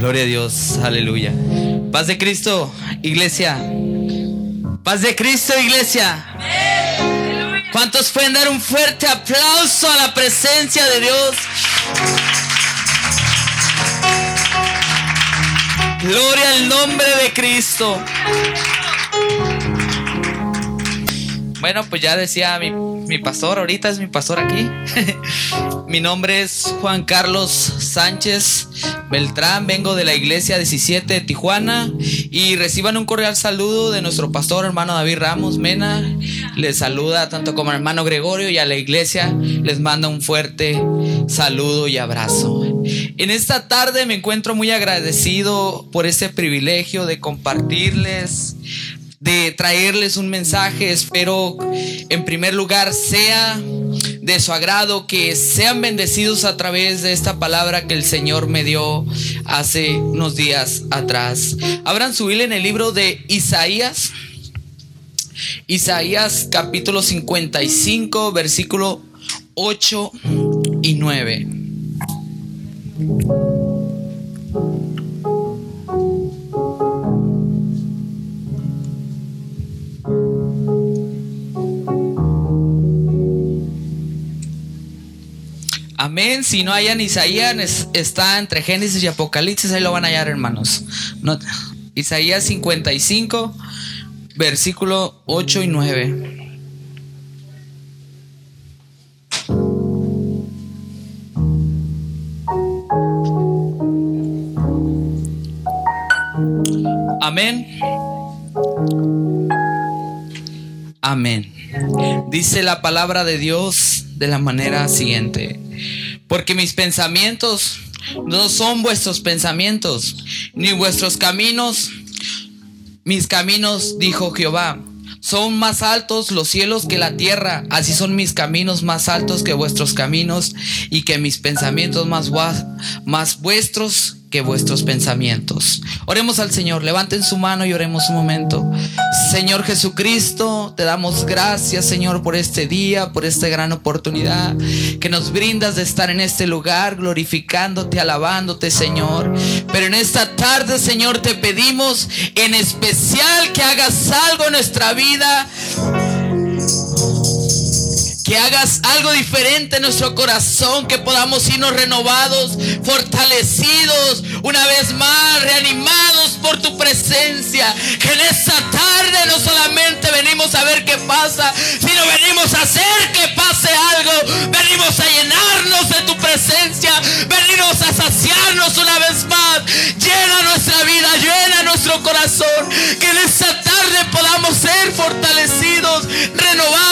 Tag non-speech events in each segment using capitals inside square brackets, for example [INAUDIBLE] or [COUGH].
Gloria a Dios, aleluya. Paz de Cristo, iglesia. Paz de Cristo, iglesia. ¿Cuántos pueden dar un fuerte aplauso a la presencia de Dios? Gloria al nombre de Cristo. Bueno, pues ya decía mi, mi, pastor, ahorita es mi pastor aquí. [LAUGHS] mi nombre es Juan Carlos Sánchez Beltrán, vengo de la iglesia 17 de Tijuana y reciban un cordial saludo de nuestro pastor hermano David Ramos Mena. Les saluda tanto como hermano Gregorio y a la iglesia les manda un fuerte saludo y abrazo. En esta tarde me encuentro muy agradecido por ese privilegio de compartirles de traerles un mensaje. Espero en primer lugar sea de su agrado, que sean bendecidos a través de esta palabra que el Señor me dio hace unos días atrás. Abran su en el libro de Isaías. Isaías capítulo 55, versículo 8 y 9. Amén. Si no hayan Isaías, está entre Génesis y Apocalipsis, ahí lo van a hallar, hermanos. Isaías 55, versículo 8 y 9. Amén. Amén. Dice la palabra de Dios de la manera siguiente. Porque mis pensamientos no son vuestros pensamientos, ni vuestros caminos, mis caminos, dijo Jehová. Son más altos los cielos que la tierra, así son mis caminos más altos que vuestros caminos y que mis pensamientos más, más vuestros que vuestros pensamientos. Oremos al Señor, levanten su mano y oremos un momento. Señor Jesucristo, te damos gracias, Señor, por este día, por esta gran oportunidad que nos brindas de estar en este lugar, glorificándote, alabándote, Señor. Pero en esta tarde, Señor, te pedimos en especial que hagas algo en nuestra vida que hagas algo diferente en nuestro corazón, que podamos irnos renovados, fortalecidos, una vez más, reanimados por tu presencia. Que en esta tarde no solamente venimos a ver qué pasa, sino venimos a hacer que pase algo. Venimos a llenarnos de tu presencia, venimos a saciarnos una vez más. Llena nuestra vida, llena nuestro corazón. Que en esta tarde podamos ser fortalecidos, renovados,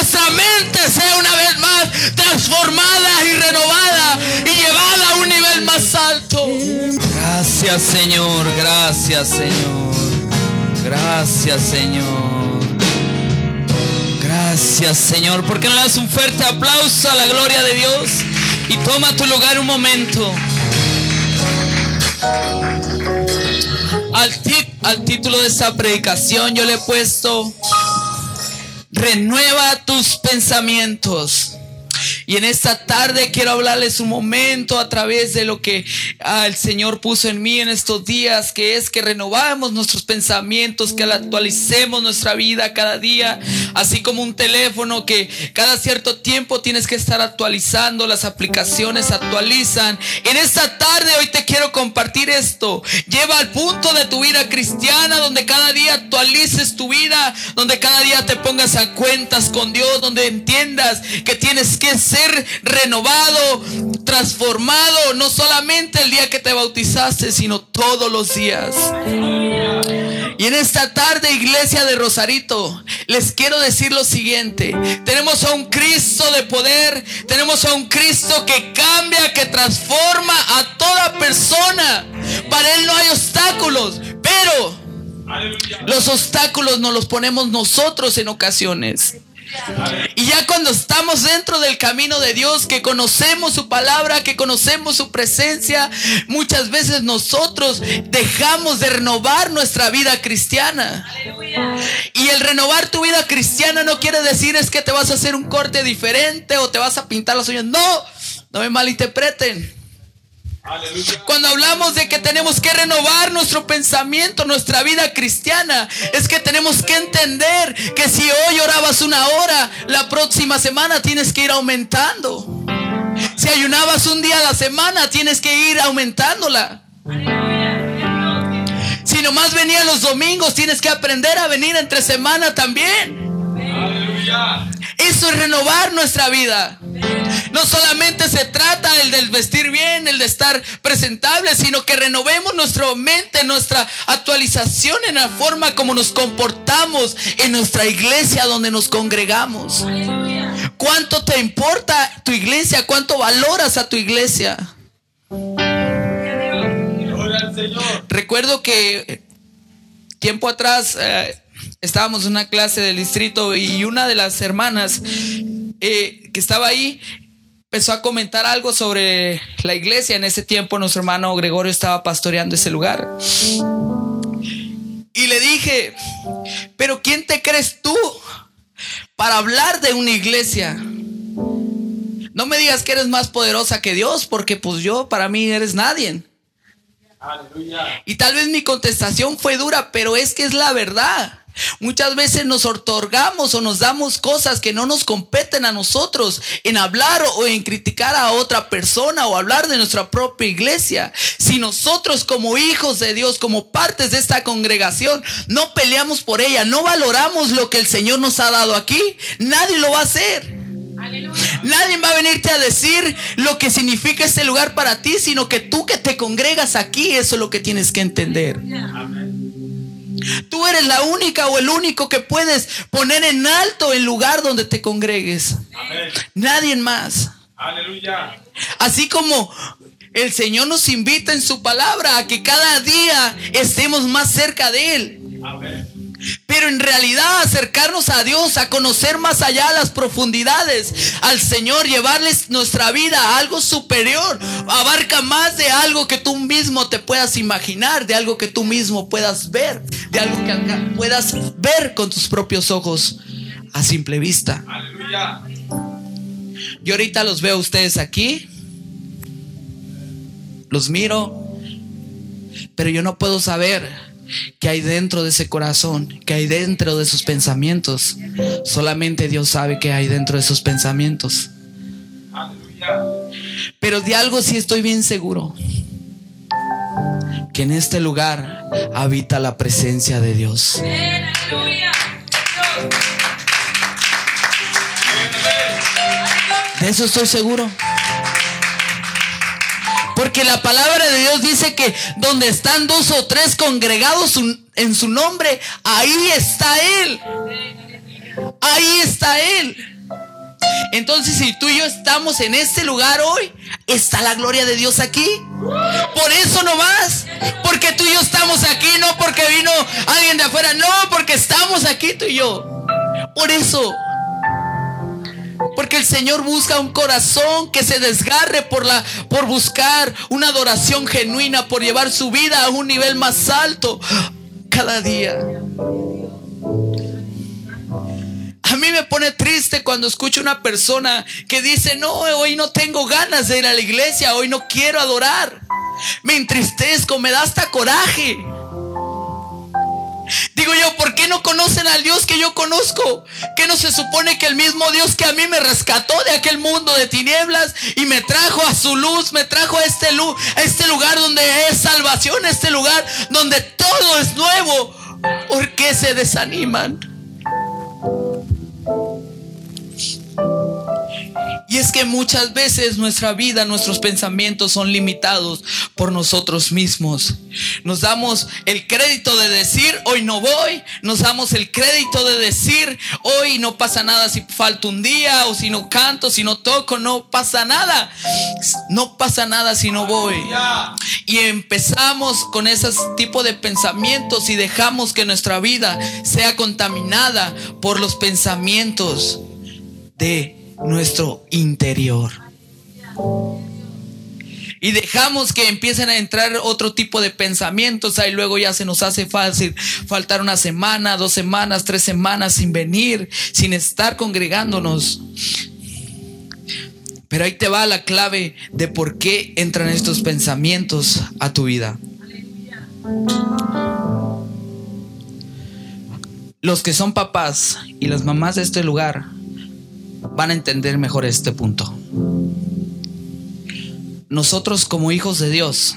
nuestra mente sea una vez más transformada y renovada y llevada a un nivel más alto. Gracias Señor, gracias Señor, gracias Señor. Gracias Señor, porque no le das un fuerte aplauso a la gloria de Dios y toma tu lugar un momento. Al, al título de esta predicación yo le he puesto renueva tus pensamientos. Y en esta tarde quiero hablarles un momento a través de lo que ah, el Señor puso en mí en estos días, que es que renovamos nuestros pensamientos, que actualicemos nuestra vida cada día, así como un teléfono que cada cierto tiempo tienes que estar actualizando, las aplicaciones actualizan. En esta tarde hoy te quiero compartir esto. Lleva al punto de tu vida cristiana donde cada día actualices tu vida, donde cada día te pongas a cuentas con Dios, donde entiendas que tienes que ser renovado, transformado, no solamente el día que te bautizaste, sino todos los días. Y en esta tarde, iglesia de Rosarito, les quiero decir lo siguiente. Tenemos a un Cristo de poder, tenemos a un Cristo que cambia, que transforma a toda persona. Para Él no hay obstáculos, pero los obstáculos nos los ponemos nosotros en ocasiones. Y ya cuando estamos dentro del camino de Dios, que conocemos su palabra, que conocemos su presencia, muchas veces nosotros dejamos de renovar nuestra vida cristiana. Y el renovar tu vida cristiana no quiere decir es que te vas a hacer un corte diferente o te vas a pintar las uñas. No, no me malinterpreten. Cuando hablamos de que tenemos que renovar nuestro pensamiento, nuestra vida cristiana, es que tenemos que entender que si hoy orabas una hora, la próxima semana tienes que ir aumentando. Si ayunabas un día a la semana, tienes que ir aumentándola. Si nomás venía los domingos, tienes que aprender a venir entre semana también. Eso es renovar nuestra vida. No solamente se trata el del vestir bien, el de estar presentable, sino que renovemos nuestra mente, nuestra actualización en la forma como nos comportamos en nuestra iglesia donde nos congregamos. ¿Cuánto te importa tu iglesia? ¿Cuánto valoras a tu iglesia? Recuerdo que tiempo atrás eh, estábamos en una clase del distrito y una de las hermanas eh, que estaba ahí empezó a comentar algo sobre la iglesia. En ese tiempo nuestro hermano Gregorio estaba pastoreando ese lugar. Y le dije, pero ¿quién te crees tú para hablar de una iglesia? No me digas que eres más poderosa que Dios, porque pues yo para mí eres nadie. Y tal vez mi contestación fue dura, pero es que es la verdad. Muchas veces nos otorgamos o nos damos cosas que no nos competen a nosotros en hablar o en criticar a otra persona o hablar de nuestra propia iglesia. Si nosotros como hijos de Dios, como partes de esta congregación, no peleamos por ella, no valoramos lo que el Señor nos ha dado aquí, nadie lo va a hacer. Nadie va a venirte a decir lo que significa este lugar para ti, sino que tú que te congregas aquí, eso es lo que tienes que entender. Amén. Tú eres la única o el único que puedes poner en alto el lugar donde te congregues. Nadie más. Aleluya. Así como el Señor nos invita en su palabra a que cada día estemos más cerca de Él. Amén. Pero en realidad acercarnos a Dios, a conocer más allá las profundidades, al Señor, llevarles nuestra vida a algo superior, abarca más de algo que tú mismo te puedas imaginar, de algo que tú mismo puedas ver, de algo que puedas ver con tus propios ojos a simple vista. Aleluya. Yo ahorita los veo a ustedes aquí, los miro, pero yo no puedo saber que hay dentro de ese corazón, que hay dentro de sus pensamientos. Solamente Dios sabe que hay dentro de sus pensamientos. Pero de algo sí estoy bien seguro. Que en este lugar habita la presencia de Dios. De eso estoy seguro. Porque la palabra de Dios dice que donde están dos o tres congregados en su nombre, ahí está Él. Ahí está Él. Entonces, si tú y yo estamos en este lugar hoy, está la gloria de Dios aquí. Por eso no más. Porque tú y yo estamos aquí, no porque vino alguien de afuera, no, porque estamos aquí tú y yo. Por eso. Porque el Señor busca un corazón que se desgarre por la por buscar una adoración genuina, por llevar su vida a un nivel más alto cada día. A mí me pone triste cuando escucho una persona que dice, no, hoy no tengo ganas de ir a la iglesia, hoy no quiero adorar. Me entristezco, me da hasta coraje. Digo yo, ¿por qué no conocen al Dios que yo conozco? Que no se supone que el mismo Dios que a mí me rescató de aquel mundo de tinieblas y me trajo a su luz, me trajo a este, a este lugar donde es salvación, este lugar donde todo es nuevo? ¿Por qué se desaniman? Es que muchas veces nuestra vida, nuestros pensamientos son limitados por nosotros mismos. Nos damos el crédito de decir, hoy no voy. Nos damos el crédito de decir, hoy no pasa nada si falta un día o si no canto, si no toco, no pasa nada. No pasa nada si no voy. Y empezamos con ese tipo de pensamientos y dejamos que nuestra vida sea contaminada por los pensamientos de nuestro interior. Y dejamos que empiecen a entrar otro tipo de pensamientos. Ahí luego ya se nos hace fácil faltar una semana, dos semanas, tres semanas sin venir, sin estar congregándonos. Pero ahí te va la clave de por qué entran estos pensamientos a tu vida. Los que son papás y las mamás de este lugar van a entender mejor este punto. Nosotros como hijos de Dios,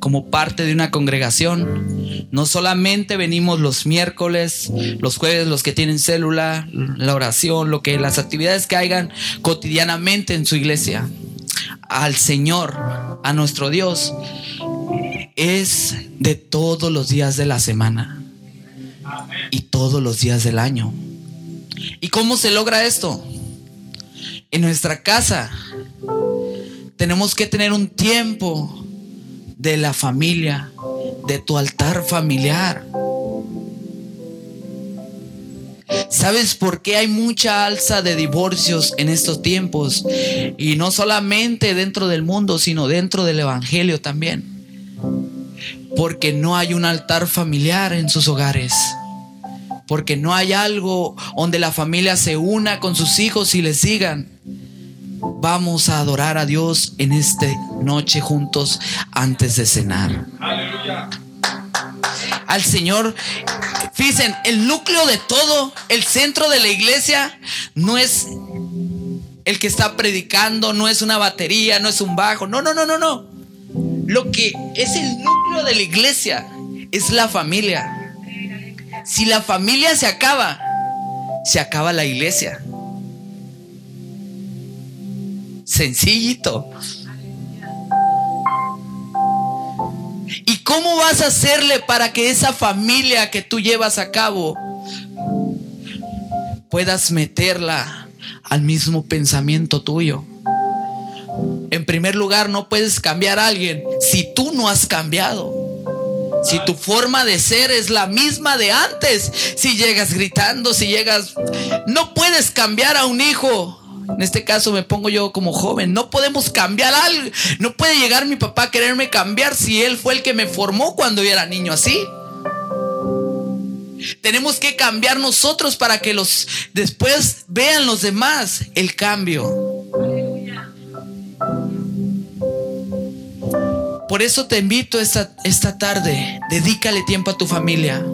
como parte de una congregación, no solamente venimos los miércoles, los jueves, los que tienen célula, la oración, lo que las actividades que hagan cotidianamente en su iglesia, al Señor, a nuestro Dios, es de todos los días de la semana y todos los días del año. ¿Y cómo se logra esto? En nuestra casa tenemos que tener un tiempo de la familia, de tu altar familiar. ¿Sabes por qué hay mucha alza de divorcios en estos tiempos? Y no solamente dentro del mundo, sino dentro del Evangelio también. Porque no hay un altar familiar en sus hogares porque no hay algo donde la familia se una con sus hijos y les sigan. Vamos a adorar a Dios en esta noche juntos antes de cenar. Aleluya. Al Señor, fíjense, el núcleo de todo, el centro de la iglesia, no es el que está predicando, no es una batería, no es un bajo, no, no, no, no, no. Lo que es el núcleo de la iglesia es la familia. Si la familia se acaba, se acaba la iglesia. Sencillito. ¿Y cómo vas a hacerle para que esa familia que tú llevas a cabo puedas meterla al mismo pensamiento tuyo? En primer lugar, no puedes cambiar a alguien si tú no has cambiado. Si tu forma de ser es la misma de antes, si llegas gritando, si llegas... No puedes cambiar a un hijo. En este caso me pongo yo como joven. No podemos cambiar algo. No puede llegar mi papá a quererme cambiar si él fue el que me formó cuando yo era niño así. Tenemos que cambiar nosotros para que los después vean los demás el cambio. Por eso te invito esta, esta tarde, dedícale tiempo a tu familia.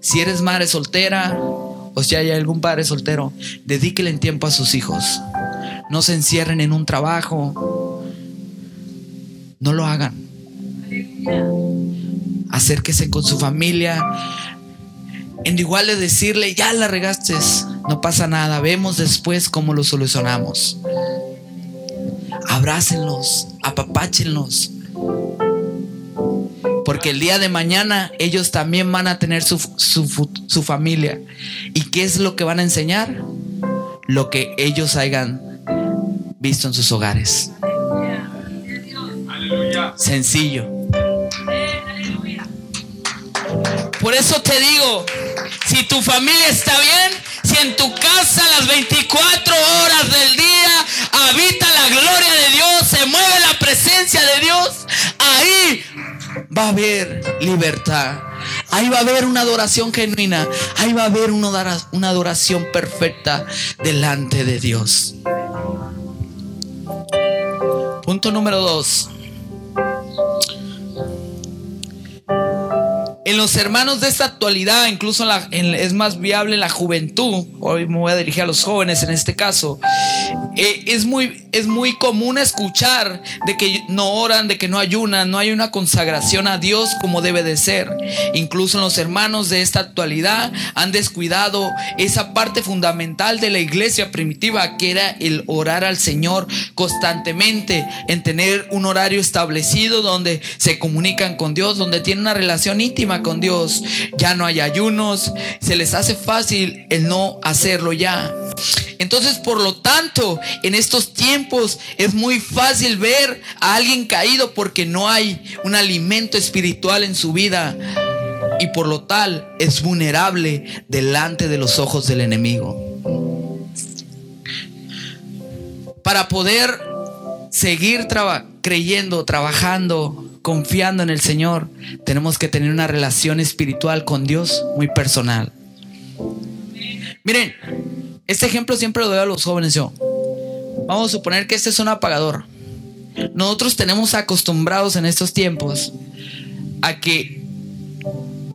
Si eres madre soltera o si hay algún padre soltero, dedíquele tiempo a sus hijos. No se encierren en un trabajo. No lo hagan. Acérquese con su familia. En igual de decirle, ya la regaste, no pasa nada, vemos después cómo lo solucionamos abrácenlos, apapáchenlos. Porque el día de mañana ellos también van a tener su, su, familia. ¿Y qué es lo que van a enseñar? Lo que ellos hayan visto en sus hogares. Sencillo. Por eso te digo, si tu familia está bien, si en tu casa las 24 horas del día habita la gloria de Dios, se mueve la presencia de Dios, ahí va a haber libertad. Ahí va a haber una adoración genuina. Ahí va a haber una adoración perfecta delante de Dios. Punto número dos. En los hermanos de esta actualidad, incluso es más viable la juventud, hoy me voy a dirigir a los jóvenes en este caso, eh, es, muy, es muy común escuchar de que no oran, de que no ayunan, no hay una consagración a Dios como debe de ser. Incluso los hermanos de esta actualidad han descuidado esa parte fundamental de la iglesia primitiva, que era el orar al Señor constantemente, en tener un horario establecido donde se comunican con Dios, donde tienen una relación íntima con Dios, ya no hay ayunos, se les hace fácil el no hacerlo ya. Entonces, por lo tanto, en estos tiempos es muy fácil ver a alguien caído porque no hay un alimento espiritual en su vida y por lo tal es vulnerable delante de los ojos del enemigo. Para poder seguir creyendo, trabajando, confiando en el Señor, tenemos que tener una relación espiritual con Dios muy personal. Miren, Este ejemplo siempre lo doy a los jóvenes yo. Vamos a suponer que este es un apagador. Nosotros tenemos acostumbrados en estos tiempos a que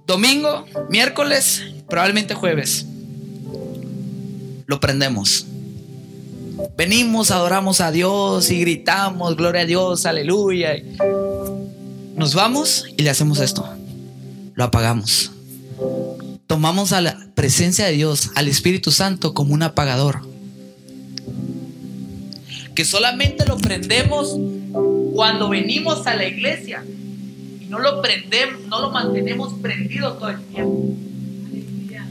domingo, miércoles, probablemente jueves, lo prendemos. Venimos, adoramos a Dios y gritamos, gloria a Dios, aleluya. Nos vamos y le hacemos esto. Lo apagamos. Tomamos a la presencia de Dios, al Espíritu Santo, como un apagador. Que solamente lo prendemos cuando venimos a la iglesia y no lo prendemos, no lo mantenemos prendido todo el tiempo.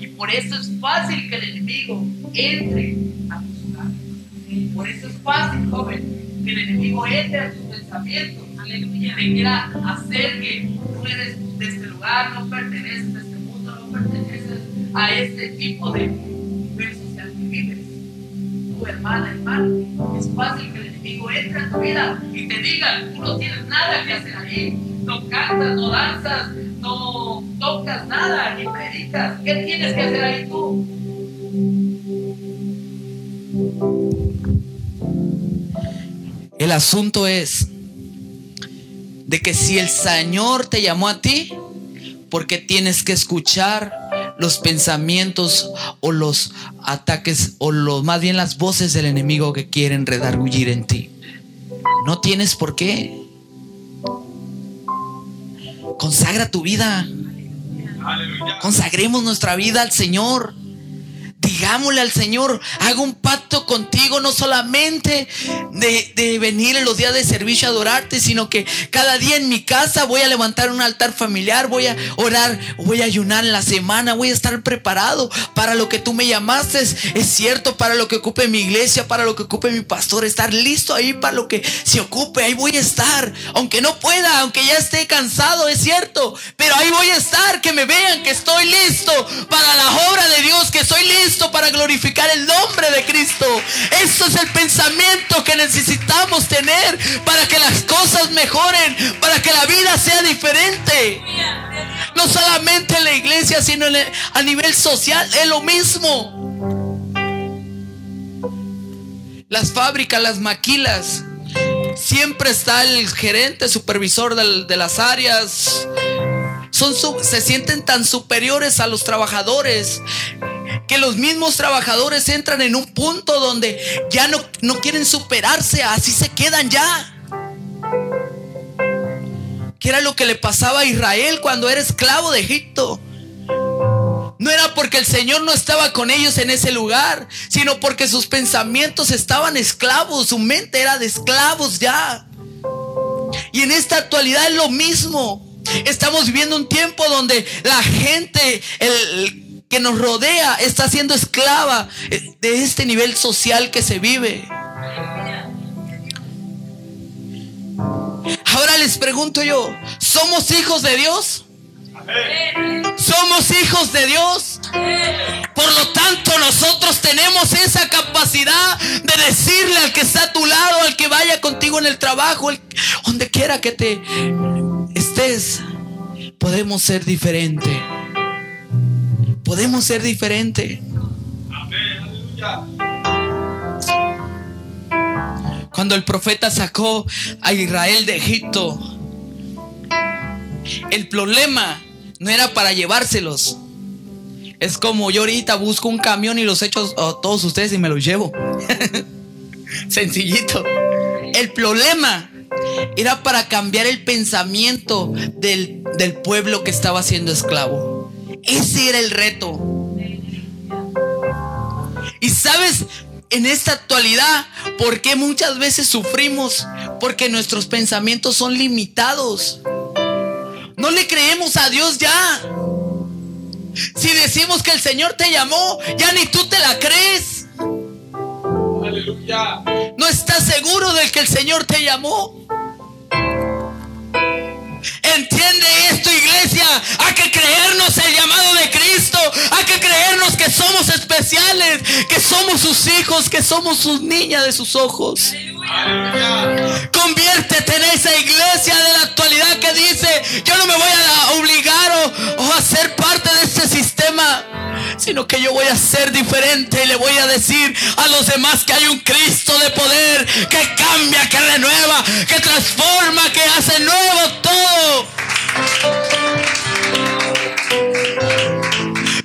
Y por eso es fácil que el enemigo entre a tus hogares. Por eso es fácil, joven, que el enemigo entre a tus pensamientos. Aleluya. Te quiera hacer que tú eres de este lugar, no perteneces a este mundo, no perteneces a este tipo de Tu hermana, hermano, es fácil que el enemigo entre a tu vida y te diga, tú no tienes nada que hacer ahí, no cantas, no danzas, no tocas nada, ni predicas. ¿Qué tienes que hacer ahí tú? El asunto es de que si el Señor te llamó a ti, porque tienes que escuchar los pensamientos o los ataques o los más bien las voces del enemigo que quieren redargullir en ti. No tienes por qué. Consagra tu vida. Consagremos nuestra vida al Señor. Digámosle al Señor, hago un pacto contigo, no solamente de, venir en los días de servicio a adorarte, sino que cada día en mi casa voy a levantar un altar familiar, voy a orar, voy a ayunar en la semana, voy a estar preparado para lo que tú me llamaste, es cierto, para lo que ocupe mi iglesia, para lo que ocupe mi pastor, estar listo ahí para lo que se ocupe, ahí voy a estar, aunque no pueda, aunque ya esté cansado, es cierto, pero ahí voy a estar, que me vean que estoy listo para la obra de Dios, que soy listo para glorificar el nombre de Cristo. Eso es el pensamiento que necesitamos tener para que las cosas mejoren, para que la vida sea diferente. No solamente en la iglesia, sino a nivel social es lo mismo. Las fábricas, las maquilas, siempre está el gerente, supervisor de las áreas. Son, se sienten tan superiores a los trabajadores que los mismos trabajadores entran en un punto donde ya no, no quieren superarse, así se quedan ya. Que era lo que le pasaba a Israel cuando era esclavo de Egipto. No era porque el Señor no estaba con ellos en ese lugar, sino porque sus pensamientos estaban esclavos, su mente era de esclavos ya. Y en esta actualidad es lo mismo. Estamos viviendo un tiempo donde la gente, el, que nos rodea está siendo esclava de este nivel social que se vive. Ahora les pregunto yo, ¿somos hijos de Dios? ¿Somos hijos de Dios? Por lo tanto, nosotros tenemos esa capacidad de decirle al que está a tu lado, al que vaya contigo en el trabajo, donde quiera que te podemos ser diferentes podemos ser diferentes. Cuando el profeta sacó a Israel de Egipto, el problema no era para llevárselos. Es como yo ahorita busco un camión y los echo a todos ustedes y me los llevo. [LAUGHS] Sencillito. El problema era para cambiar el pensamiento del, del pueblo que estaba siendo esclavo. Ese era el reto. Y sabes, en esta actualidad, ¿por qué muchas veces sufrimos? Porque nuestros pensamientos son limitados. No le creemos a Dios ya. Si decimos que el Señor te llamó, ya ni tú te la crees. Aleluya. No estás seguro del que el Señor te llamó. Entiende esto, iglesia. Hay que creernos el llamado de Cristo. Hay que creernos que somos especiales, que somos sus hijos, que somos sus niñas de sus ojos. Conviértete en esa iglesia sino que yo voy a ser diferente y le voy a decir a los demás que hay un Cristo de poder que cambia, que renueva, que transforma, que hace nuevo todo.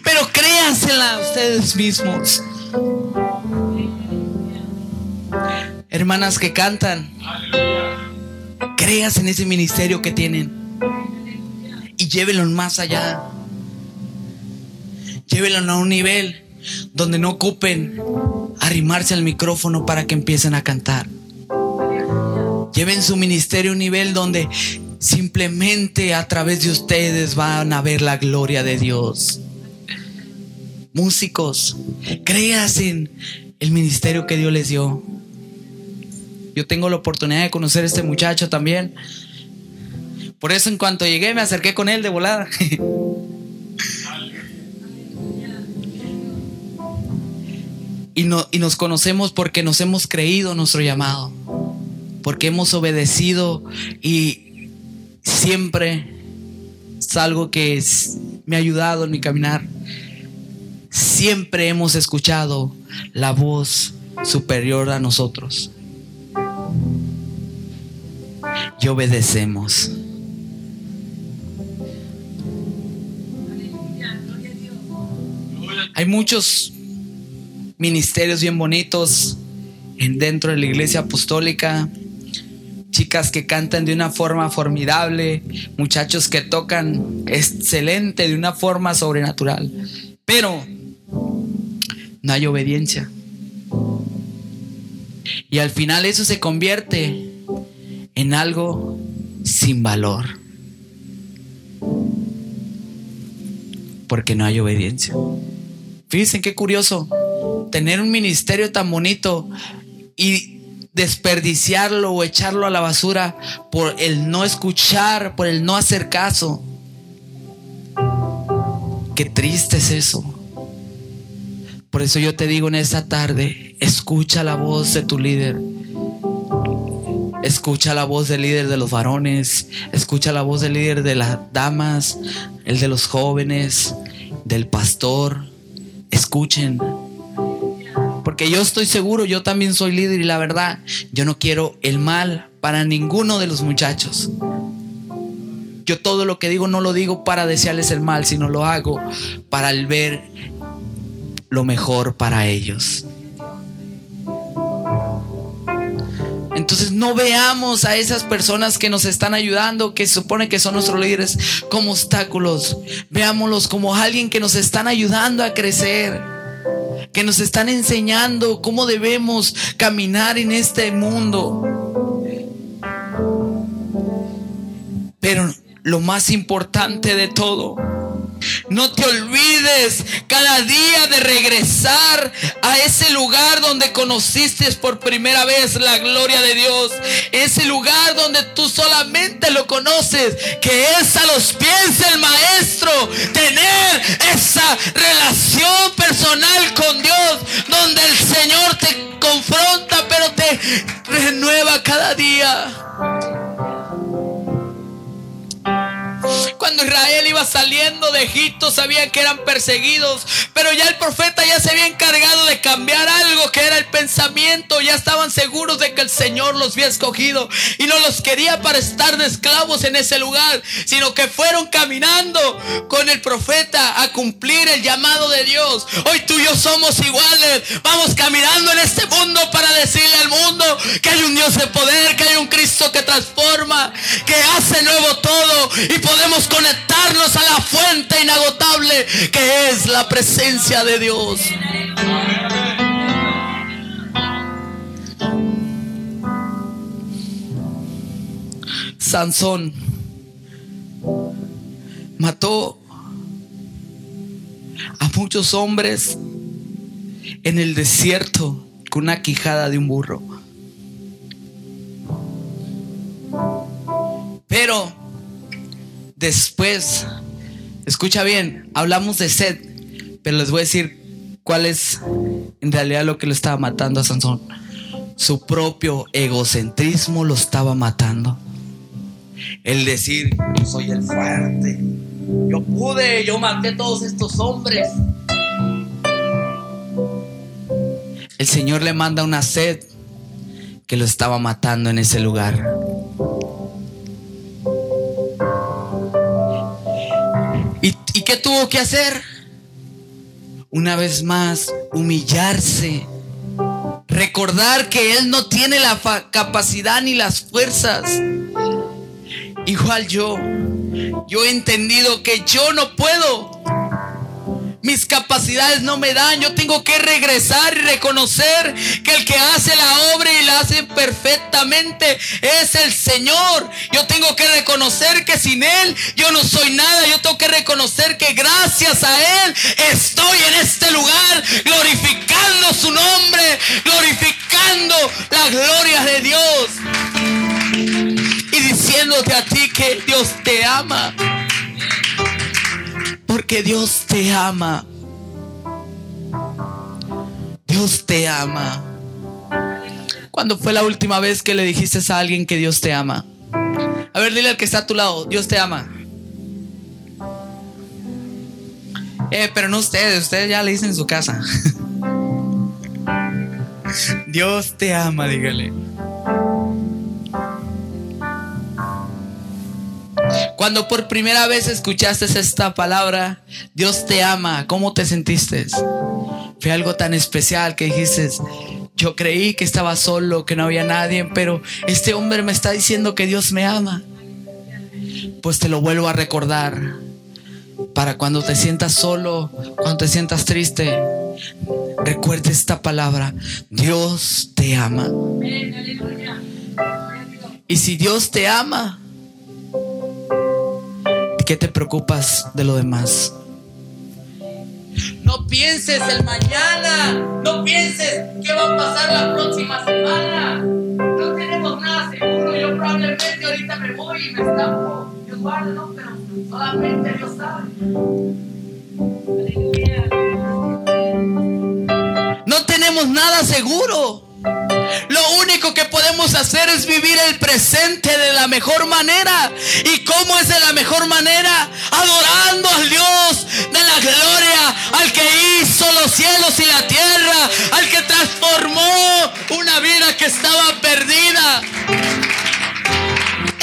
Pero créansela ustedes mismos. Hermanas que cantan, creas en ese ministerio que tienen y llévenlo más allá. Llévenlo a un nivel donde no ocupen arrimarse al micrófono para que empiecen a cantar. Lleven su ministerio a un nivel donde simplemente a través de ustedes van a ver la gloria de Dios. Músicos, creas en el ministerio que Dios les dio. Yo tengo la oportunidad de conocer a este muchacho también. Por eso en cuanto llegué me acerqué con él de volada. [LAUGHS] y, no, y nos conocemos porque nos hemos creído nuestro llamado. Porque hemos obedecido y siempre es algo que me ha ayudado en mi caminar. Siempre hemos escuchado la voz superior a nosotros y obedecemos. Hay muchos ministerios bien bonitos en, dentro de la iglesia apostólica, chicas que cantan de una forma formidable, muchachos que tocan excelente de una forma sobrenatural, pero no hay obediencia. Y al final eso se convierte en algo sin valor. Porque no hay obediencia. Fíjense qué curioso. Tener un ministerio tan bonito y desperdiciarlo o echarlo a la basura por el no escuchar, por el no hacer caso. Qué triste es eso. Por eso yo te digo en esta tarde, escucha la voz de tu líder Escucha la voz del líder de los varones, escucha la voz del líder de las damas, el de los jóvenes, del pastor. Escuchen. Porque yo estoy seguro, yo también soy líder y la verdad, yo no quiero el mal para ninguno de los muchachos. Yo todo lo que digo no lo digo para desearles el mal, sino lo hago para ver lo mejor para ellos. Entonces no veamos a esas personas que nos están ayudando, que se supone que son nuestros líderes, como obstáculos. Veámoslos como alguien que nos están ayudando a crecer, que nos están enseñando cómo debemos caminar en este mundo. Pero lo más importante de todo no te olvides cada día de regresar a ese lugar donde conociste por primera vez la gloria de Dios. Ese lugar donde tú solamente lo conoces, que es a los pies del maestro. Tener esa relación personal con Dios, donde el Señor te confronta, pero te renueva cada día. Cuando Israel iba saliendo de Egipto sabía que eran perseguidos, pero ya el profeta ya se había encargado de cambiar algo que era el pensamiento, ya estaban seguros de que el Señor los había escogido y no los quería para estar de esclavos en ese lugar, sino que fueron caminando con el profeta a cumplir el llamado de Dios. Hoy tú y yo somos iguales, vamos caminando en este mundo para decirle al mundo que hay un Dios de poder, que hay un Cristo que transforma, que hace nuevo todo y podemos conectarnos a la fuente inagotable que es la presencia de Dios. Sansón mató a muchos hombres en el desierto con una quijada de un burro. Después, escucha bien, hablamos de sed, pero les voy a decir cuál es en realidad lo que lo estaba matando a Sansón. Su propio egocentrismo lo estaba matando. El decir, yo soy el fuerte, yo pude, yo maté a todos estos hombres. el Señor le manda una sed que lo estaba matando en ese lugar. Qué tuvo que hacer? Una vez más, humillarse. Recordar que Él no tiene la capacidad ni las fuerzas. Igual yo, yo he entendido que yo no puedo mis capacidades no me dan. Yo tengo que regresar y reconocer que el que hace la obra y la hace perfectamente es el Señor. Yo tengo que reconocer que sin Él yo no soy nada. Yo tengo que reconocer que gracias a Él estoy en este lugar glorificando su nombre, glorificando la gloria de Dios. Y diciéndote a ti que Dios te ama. Porque Dios te ama. Dios te ama. ¿Cuándo fue la última vez que le dijiste a alguien que Dios te ama? A ver, dile al que está a tu lado, Dios te ama. Eh, pero no ustedes, ustedes ya le dicen en su casa. [LAUGHS] Dios te ama, dígale. Cuando por primera vez escuchaste esta palabra, Dios te ama, ¿cómo te sentiste? Fue algo tan especial que dijiste, yo creí que estaba solo, que no había nadie, pero este hombre me está diciendo que Dios me ama. Pues te lo vuelvo a recordar. Para cuando te sientas solo, cuando te sientas triste, recuerde esta palabra. Dios te ama. Y si Dios te ama, qué te preocupas de lo demás? No pienses el mañana. No pienses qué va a pasar la próxima semana. No tenemos nada seguro. Yo probablemente ahorita me voy y me estampo. Dios guarde, no, pero solamente Dios sabe. No tenemos nada seguro. Lo único que podemos hacer es vivir el presente de la mejor manera. ¿Y cómo es de la mejor manera? Adorando al Dios de la gloria, al que hizo los cielos y la tierra, al que transformó una vida que estaba perdida.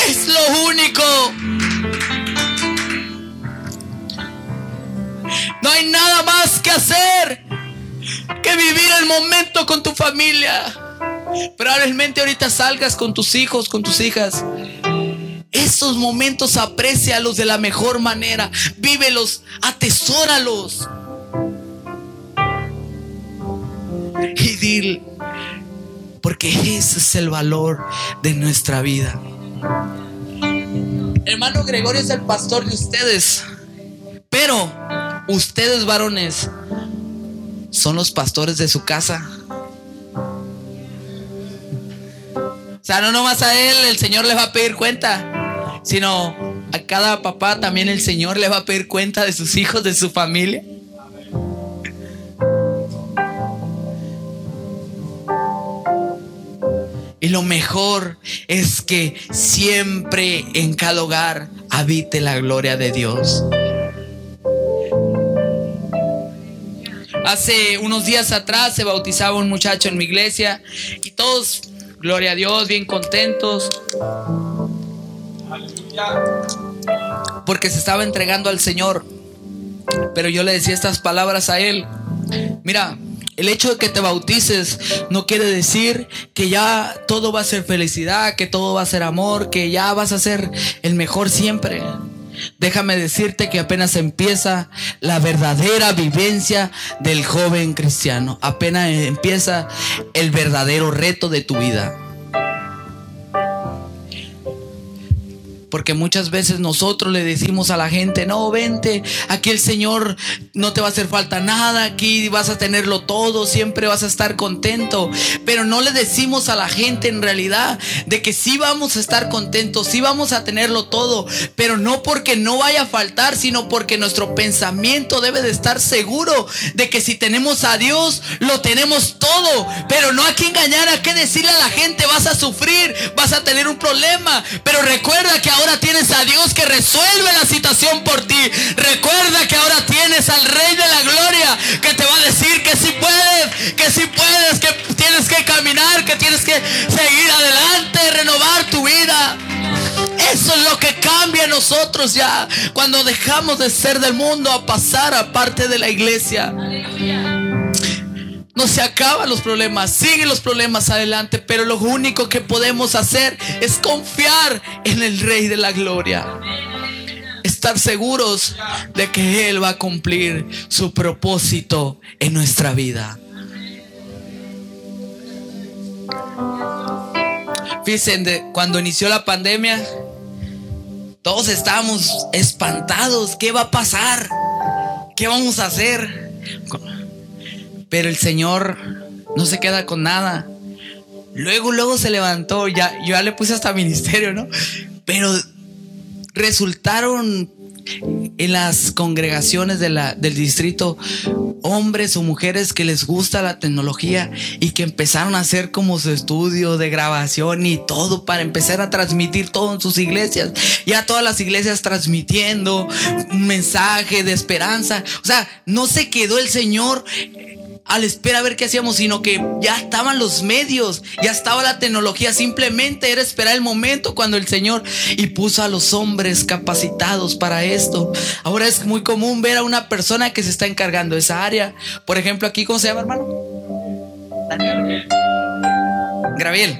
Es lo único. No hay nada más que hacer que vivir el momento con tu familia. Probablemente ahorita salgas con tus hijos, con tus hijas. Esos momentos aprecialos de la mejor manera. Vívelos, atesóralos. Y dile, porque ese es el valor de nuestra vida. Hermano Gregorio es el pastor de ustedes. Pero ustedes varones son los pastores de su casa. O sea, no nomás a él el Señor les va a pedir cuenta, sino a cada papá también el Señor le va a pedir cuenta de sus hijos, de su familia. Y lo mejor es que siempre en cada hogar habite la gloria de Dios. Hace unos días atrás se bautizaba un muchacho en mi iglesia y todos, gloria a Dios, bien contentos. Porque se estaba entregando al Señor. Pero yo le decía estas palabras a él. Mira, el hecho de que te bautices no quiere decir que ya todo va a ser felicidad, que todo va a ser amor, que ya vas a ser el mejor siempre. Déjame decirte que apenas empieza la verdadera vivencia del joven cristiano. Apenas empieza el verdadero reto de tu vida. Porque muchas veces nosotros le decimos a la gente, no, vente, aquí el Señor no te va a hacer falta nada, aquí vas a tenerlo todo, siempre vas a estar contento. Pero no le decimos a la gente en realidad de que sí vamos a estar contentos, sí vamos a tenerlo todo, pero no porque no vaya a faltar, sino porque nuestro pensamiento debe de estar seguro de que si tenemos a Dios, lo tenemos todo. Pero no hay que engañar, hay que decirle a la gente, vas a sufrir, vas a tener un problema, pero recuerda que ahora tienes a Dios que resuelve la situación por ti. Recuerda que ahora tienes al Rey de la Gloria que te va a decir que si puedes, que si puedes, que caminar, que tienes que seguir adelante, renovar tu vida. Eso es lo que cambia en nosotros ya cuando dejamos de ser del mundo a pasar a parte de la iglesia. No se acaban los problemas, siguen los problemas adelante, pero lo único que podemos hacer es confiar en el Rey de la Gloria. Estar seguros de que Él va a cumplir su propósito en nuestra vida. Fíjense, cuando inició la pandemia, todos estábamos espantados. ¿Qué va a pasar? ¿Qué vamos a hacer? Pero el Señor no se queda con nada. Luego, luego se levantó. Ya, yo ya le puse hasta ministerio, ¿no? Pero resultaron en las congregaciones del distrito hombres o mujeres que les gusta la tecnología y que empezaron a hacer como su estudio de grabación y todo para empezar a transmitir todo en sus iglesias. Ya todas las iglesias transmitiendo un mensaje de esperanza. O sea, no se quedó el Señor a la espera a ver qué hacíamos, sino que ya estaban los medios, ya estaba la tecnología, simplemente era esperar el momento cuando el Señor y puso a los hombres capacitados para esto. Ahora es muy común ver a una persona que se está encargando de esa área. Por ejemplo, aquí, ¿cómo se llama, hermano? Daniel. Graviel.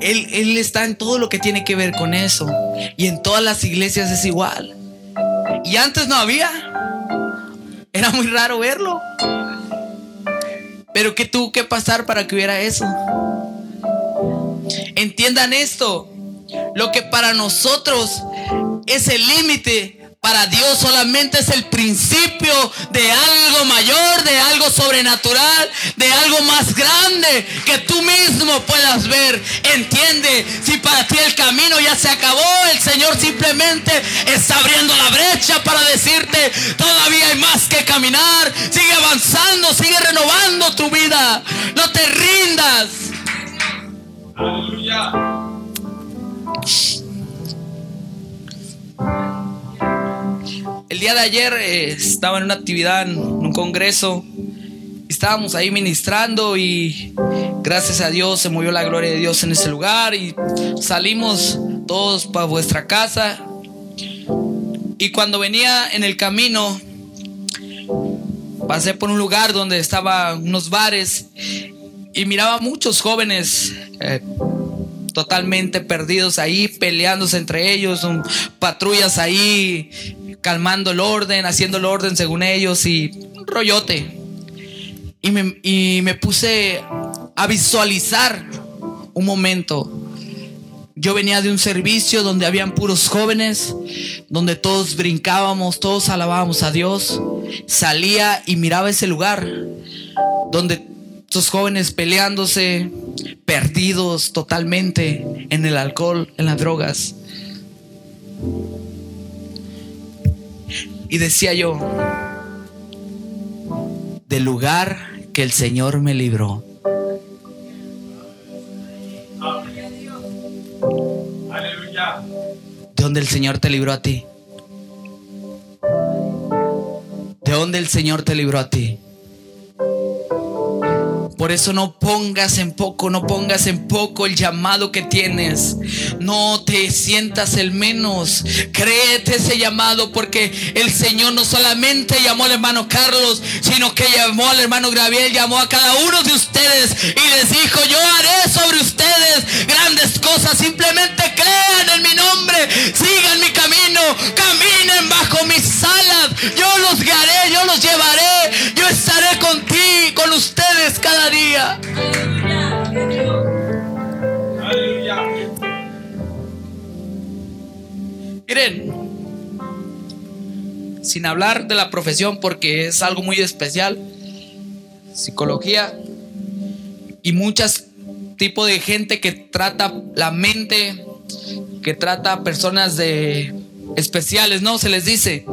Él, él está en todo lo que tiene que ver con eso. Y en todas las iglesias es igual. Y antes no había. Era muy raro verlo. Pero ¿qué tuvo que pasar para que hubiera eso? Entiendan esto. Lo que para nosotros es el límite, para Dios solamente es el principio de algo mayor, de algo sobrenatural, de algo más grande que tú mismo puedas ver. Entiende, si para ti el camino ya se acabó, el Señor simplemente está abriendo la brecha para decirte, todavía hay más que caminar, sigue avanzando, sigue renovando tu vida, no te rindas. Aleluya. El día de ayer eh, estaba en una actividad, en un congreso. Estábamos ahí ministrando y gracias a Dios se movió la gloria de Dios en ese lugar y salimos todos para vuestra casa. Y cuando venía en el camino, pasé por un lugar donde estaban unos bares y miraba muchos jóvenes eh, totalmente perdidos ahí, peleándose entre ellos, patrullas ahí calmando el orden, haciendo el orden según ellos y un rollote. Y me, y me puse a visualizar un momento. Yo venía de un servicio donde habían puros jóvenes, donde todos brincábamos, todos alabábamos a Dios. Salía y miraba ese lugar donde estos jóvenes peleándose, perdidos totalmente en el alcohol, en las drogas. Y decía yo, del lugar que el Señor me libró. ¿De dónde el Señor te libró a ti? ¿De dónde el Señor te libró a ti? Eso no pongas en poco, no pongas en poco el llamado que tienes. No te sientas el menos. Créete ese llamado porque el Señor no solamente llamó al hermano Carlos, sino que llamó al hermano Gabriel, llamó a cada uno de ustedes y les dijo, yo haré sobre ustedes grandes cosas. Simplemente crean en mi nombre, sigan mi camino, caminen bajo mis alas. Yo los guiaré, yo los llevaré, yo estaré contigo, con ustedes cada día. Miren, sin hablar de la profesión porque es algo muy especial, psicología y muchos tipos de gente que trata la mente, que trata personas de especiales, ¿no? Se les dice.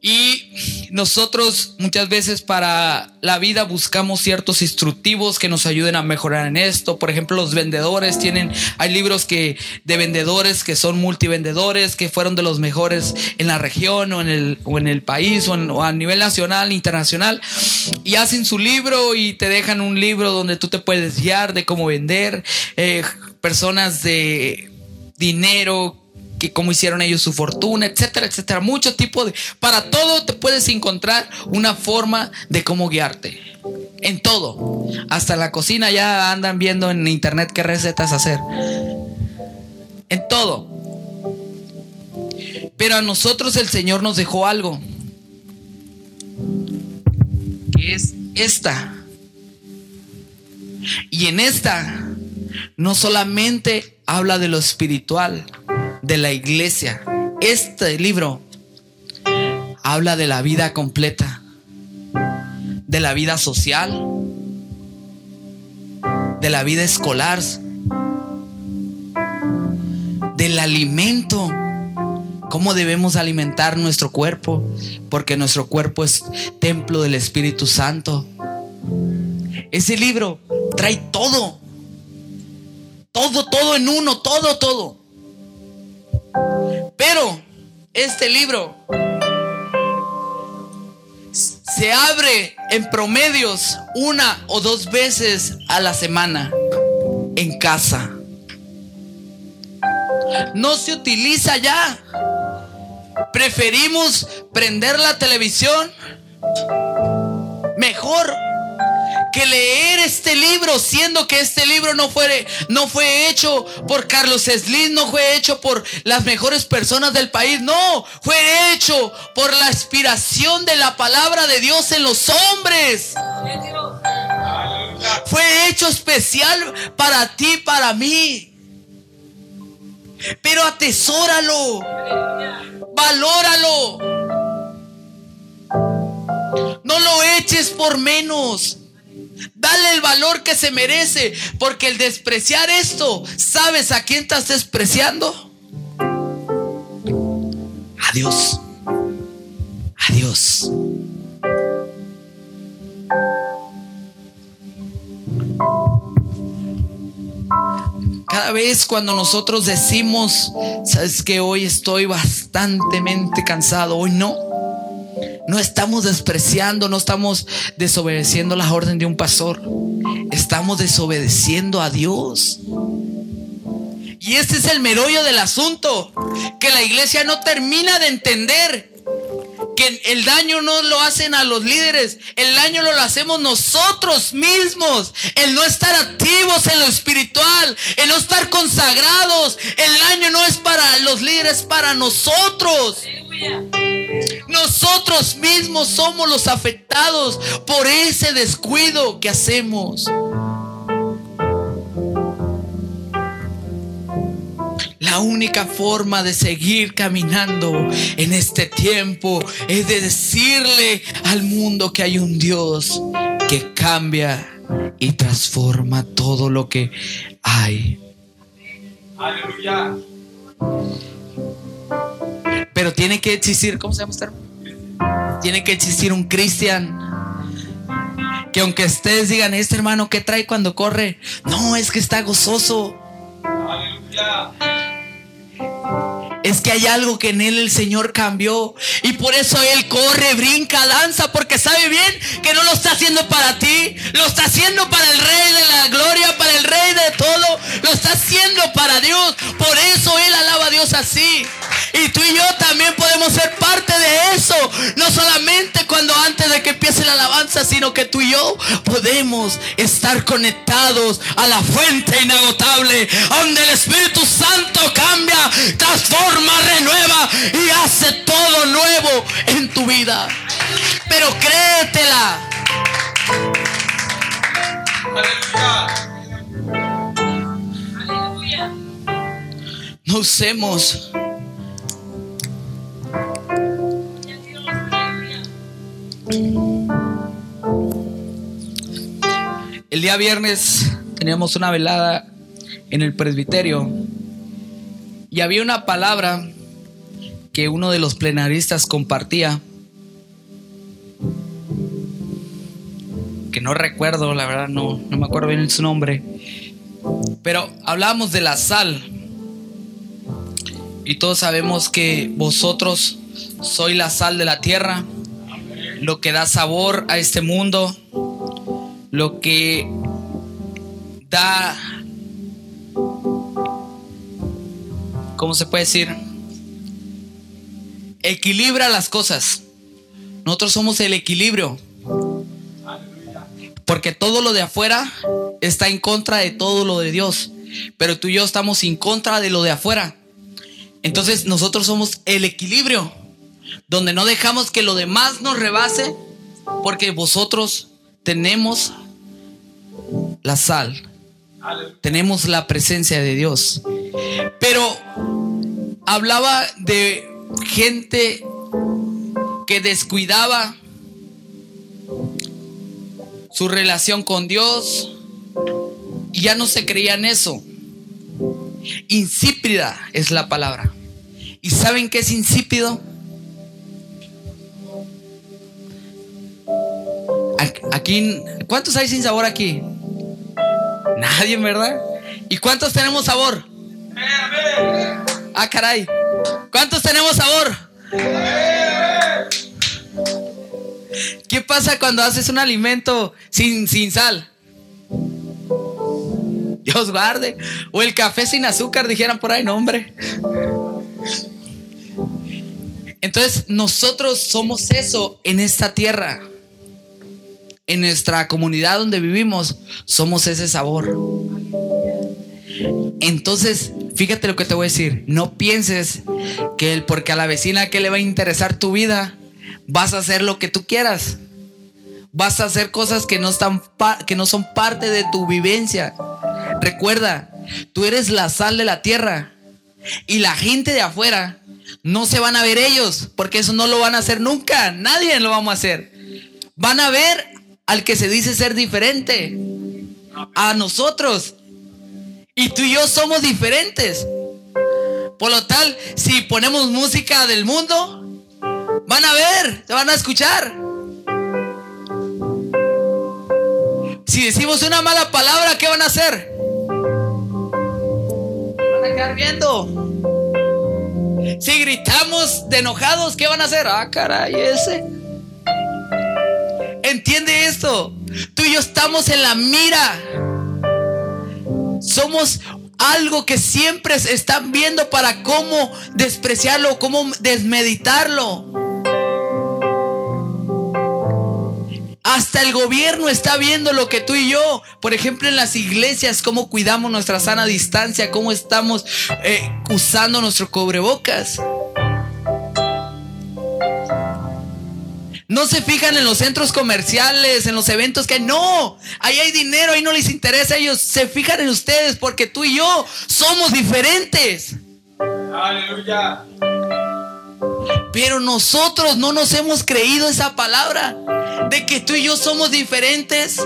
Y nosotros muchas veces para la vida buscamos ciertos instructivos que nos ayuden a mejorar en esto. Por ejemplo, los vendedores tienen, hay libros que de vendedores que son multivendedores, que fueron de los mejores en la región o en el, o en el país o, a nivel nacional, internacional. Y hacen su libro y te dejan un libro donde tú te puedes guiar de cómo vender. Eh, personas de dinero que cómo hicieron ellos su fortuna, etcétera, etcétera. Mucho tipo de... Para todo te puedes encontrar una forma de cómo guiarte. En todo. Hasta la cocina ya andan viendo en internet qué recetas hacer. En todo. Pero a nosotros el Señor nos dejó algo. Que es esta. Y en esta no solamente habla de lo espiritual, de la iglesia. Este libro habla de la vida completa, de la vida social, de la vida escolar, del alimento, cómo debemos alimentar nuestro cuerpo, porque nuestro cuerpo es templo del Espíritu Santo. Ese libro trae todo, todo, todo en uno, todo, todo. Pero este libro se abre en promedios una o dos veces a la semana en casa. No se utiliza ya. Preferimos prender la televisión. Mejor que leer este libro, siendo que este libro no fue, no fue hecho por Carlos Slim, no fue hecho por las mejores personas del país, no, fue hecho por la inspiración de la palabra de Dios en los hombres. Fue hecho especial para ti, para mí. Pero atesóralo, valóralo. No lo eches por menos. Dale el valor que se merece, porque el despreciar esto, ¿sabes a quién estás despreciando? Adiós. Adiós. Cada vez cuando nosotros decimos, sabes que hoy estoy bastantemente cansado, hoy no. No estamos despreciando, no estamos desobedeciendo la orden de un pastor. Estamos desobedeciendo a Dios. Y este es el merollo del asunto, que la iglesia no termina de entender que el daño no lo hacen a los líderes, el daño lo hacemos nosotros mismos, el no estar activos en lo espiritual, el no estar consagrados, el daño no es para los líderes, para nosotros. Nosotros mismos somos los afectados por ese descuido que hacemos. La única forma de seguir caminando en este tiempo es de decirle al mundo que hay un Dios que cambia y transforma todo lo que hay. Aleluya. Pero tiene que existir, ¿cómo se llama usted? Tiene que existir un cristian. Que aunque ustedes digan, este hermano que trae cuando corre, no, es que está gozoso. Es que hay algo que en él el Señor cambió. Y por eso él corre, brinca, danza, porque sabe bien que no lo está haciendo para ti. Lo está haciendo para el Rey de la Gloria, para el Rey de todo. Lo está haciendo para Dios. Por eso él alaba a Dios así. Y tú y yo también podemos ser parte de eso. No solamente cuando antes de que empiece la alabanza, sino que tú y yo podemos estar conectados a la fuente inagotable, donde el Espíritu Santo cambia, transforma, renueva y hace todo nuevo en tu vida. Pero créetela. No usemos El día viernes teníamos una velada en el presbiterio y había una palabra que uno de los plenaristas compartía, que no recuerdo, la verdad no, no me acuerdo bien su nombre, pero hablábamos de la sal. Y todos sabemos que vosotros sois la sal de la tierra, lo que da sabor a este mundo, lo que da ¿cómo se puede decir? Equilibra las cosas. Nosotros somos el equilibrio. Porque todo lo de afuera está en contra de todo lo de Dios. Pero tú y yo estamos en contra de lo de afuera. Entonces nosotros somos el equilibrio. Donde no dejamos que lo demás nos rebase. Porque vosotros tenemos la sal. Tenemos la presencia de Dios. Pero hablaba de gente que descuidaba su relación con Dios y ya no se creía en eso. Insípida es la palabra. ¿Y saben qué es insípido? Aquí, ¿cuántos hay sin sabor aquí? Nadie, ¿verdad? ¿Y cuántos tenemos sabor? Ah, caray. ¿Cuántos tenemos sabor? ¿Qué pasa cuando haces un alimento sin, sin sal? Dios guarde. O el café sin azúcar, dijeran por ahí, no, hombre. Entonces, nosotros somos eso en esta tierra. En nuestra comunidad donde vivimos, somos ese sabor. Entonces, fíjate lo que te voy a decir. No pienses que el porque a la vecina que le va a interesar tu vida, vas a hacer lo que tú quieras. Vas a hacer cosas que no, están que no son parte de tu vivencia. Recuerda, tú eres la sal de la tierra. Y la gente de afuera no se van a ver ellos, porque eso no lo van a hacer nunca. Nadie lo vamos a hacer. Van a ver al que se dice ser diferente. A nosotros. Y tú y yo somos diferentes. Por lo tal, si ponemos música del mundo, van a ver, te van a escuchar. Si decimos una mala palabra, ¿qué van a hacer? Van a quedar viendo. Si gritamos de enojados, ¿qué van a hacer? Ah, caray, ese. Entiende esto. Tú y yo estamos en la mira. Somos algo que siempre están viendo para cómo despreciarlo, cómo desmeditarlo. Hasta el gobierno está viendo lo que tú y yo, por ejemplo en las iglesias, cómo cuidamos nuestra sana distancia, cómo estamos eh, usando nuestro cubrebocas. No se fijan en los centros comerciales, en los eventos que. No, ahí hay dinero, ahí no les interesa. Ellos se fijan en ustedes porque tú y yo somos diferentes. Aleluya. Pero nosotros no nos hemos creído esa palabra de que tú y yo somos diferentes.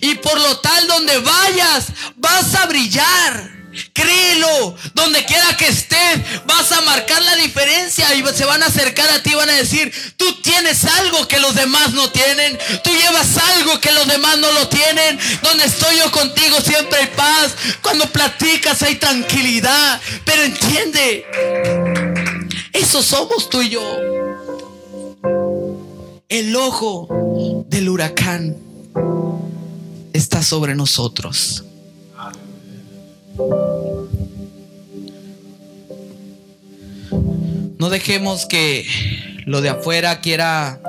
Y por lo tal, donde vayas, vas a brillar. Créelo, donde quiera que estés, vas a marcar la diferencia y se van a acercar a ti van a decir, tú tienes algo que los demás no tienen, tú llevas algo que los demás no lo tienen, donde estoy yo contigo siempre hay paz, cuando platicas hay tranquilidad, pero entiende, eso somos tú y yo. El ojo del huracán está sobre nosotros. No dejemos que lo de afuera quiera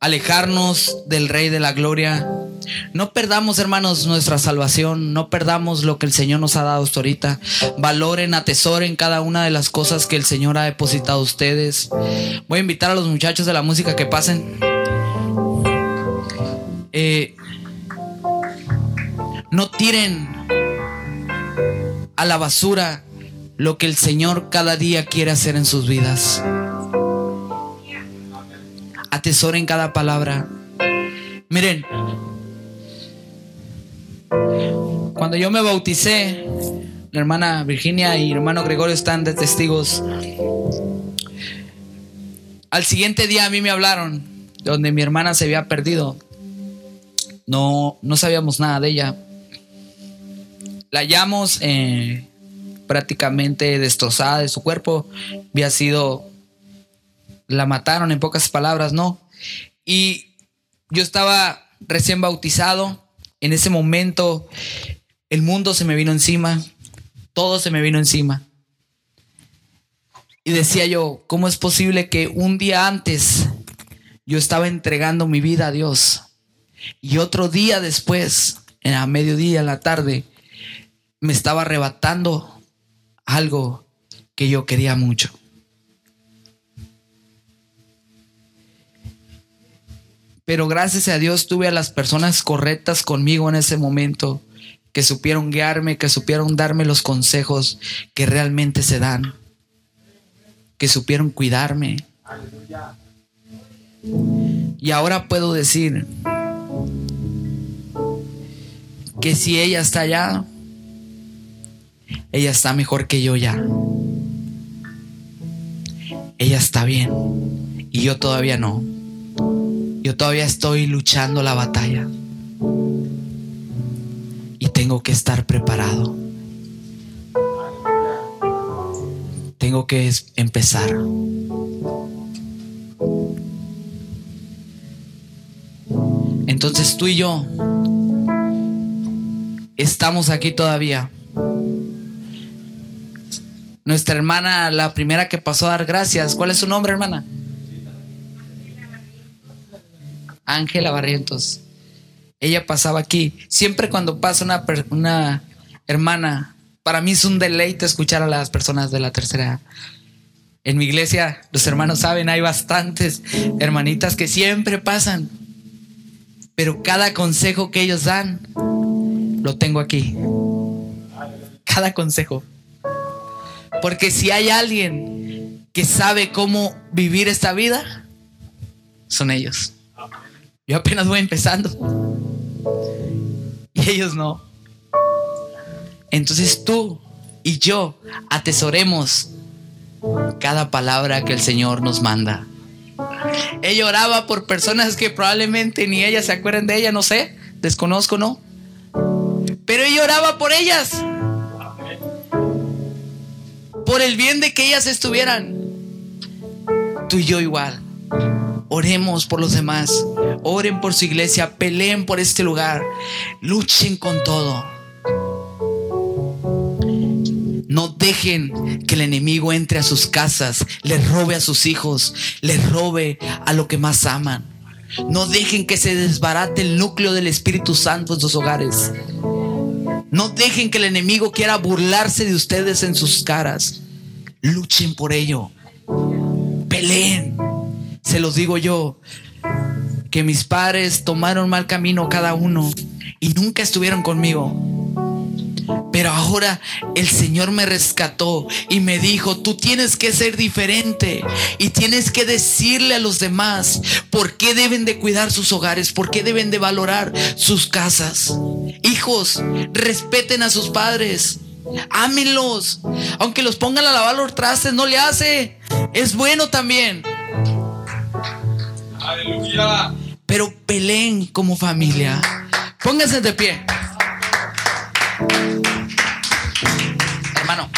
alejarnos del Rey de la Gloria. No perdamos, hermanos, nuestra salvación. No perdamos lo que el Señor nos ha dado hasta ahorita. Valoren, atesoren cada una de las cosas que el Señor ha depositado a ustedes. Voy a invitar a los muchachos de la música que pasen. Eh, no tiren a la basura lo que el Señor cada día quiere hacer en sus vidas. Atesoren cada palabra. Miren, cuando yo me bauticé, la hermana Virginia y el hermano Gregorio están de testigos. Al siguiente día a mí me hablaron donde mi hermana se había perdido. No, no sabíamos nada de ella. La hallamos eh, prácticamente destrozada de su cuerpo. Había sido, la mataron en pocas palabras, ¿no? Y yo estaba recién bautizado. En ese momento el mundo se me vino encima. Todo se me vino encima. Y decía yo, ¿cómo es posible que un día antes yo estaba entregando mi vida a Dios y otro día después, a mediodía, en la tarde, me estaba arrebatando algo que yo quería mucho? Pero gracias a Dios tuve a las personas correctas conmigo en ese momento, que supieron guiarme, que supieron darme los consejos que realmente se dan, que supieron cuidarme. Y ahora puedo decir que si ella está allá, ella está mejor que yo ya. Ella está bien y yo todavía no. Yo todavía estoy luchando la batalla. Y tengo que estar preparado. Tengo que empezar. Entonces tú y yo estamos aquí todavía. Nuestra hermana, la primera que pasó a dar gracias, ¿cuál es su nombre, hermana? Ángela Barrientos. Ella pasaba aquí. Siempre cuando pasa una, una hermana, para mí es un deleite escuchar a las personas de la tercera En mi iglesia, los hermanos saben, hay bastantes hermanitas que siempre pasan. Pero cada consejo que ellos dan, lo tengo aquí. Cada consejo. Porque si hay alguien que sabe cómo vivir esta vida, son ellos. Yo apenas voy empezando. Y ellos no. Entonces tú y yo atesoremos cada palabra que el Señor nos manda. Ella oraba por personas que probablemente ni ellas se acuerdan de ella, no sé, desconozco, ¿no? Pero ella oraba por ellas. Por el bien de que ellas estuvieran. Tú y yo igual. Oremos por los demás. Oren por su iglesia. Peleen por este lugar. Luchen con todo. No dejen que el enemigo entre a sus casas, les robe a sus hijos, les robe a lo que más aman. No dejen que se desbarate el núcleo del Espíritu Santo en sus hogares. No dejen que el enemigo quiera burlarse de ustedes en sus caras. Luchen por ello. Peleen. Se los digo yo, que mis padres tomaron mal camino cada uno y nunca estuvieron conmigo. Pero ahora el Señor me rescató y me dijo, tú tienes que ser diferente y tienes que decirle a los demás por qué deben de cuidar sus hogares, por qué deben de valorar sus casas. Hijos, respeten a sus padres. Ámenlos. Aunque los pongan a lavar los trastes, no le hace. Es bueno también. Aleluya. Pero peleen como familia. Pónganse de pie. Hermano.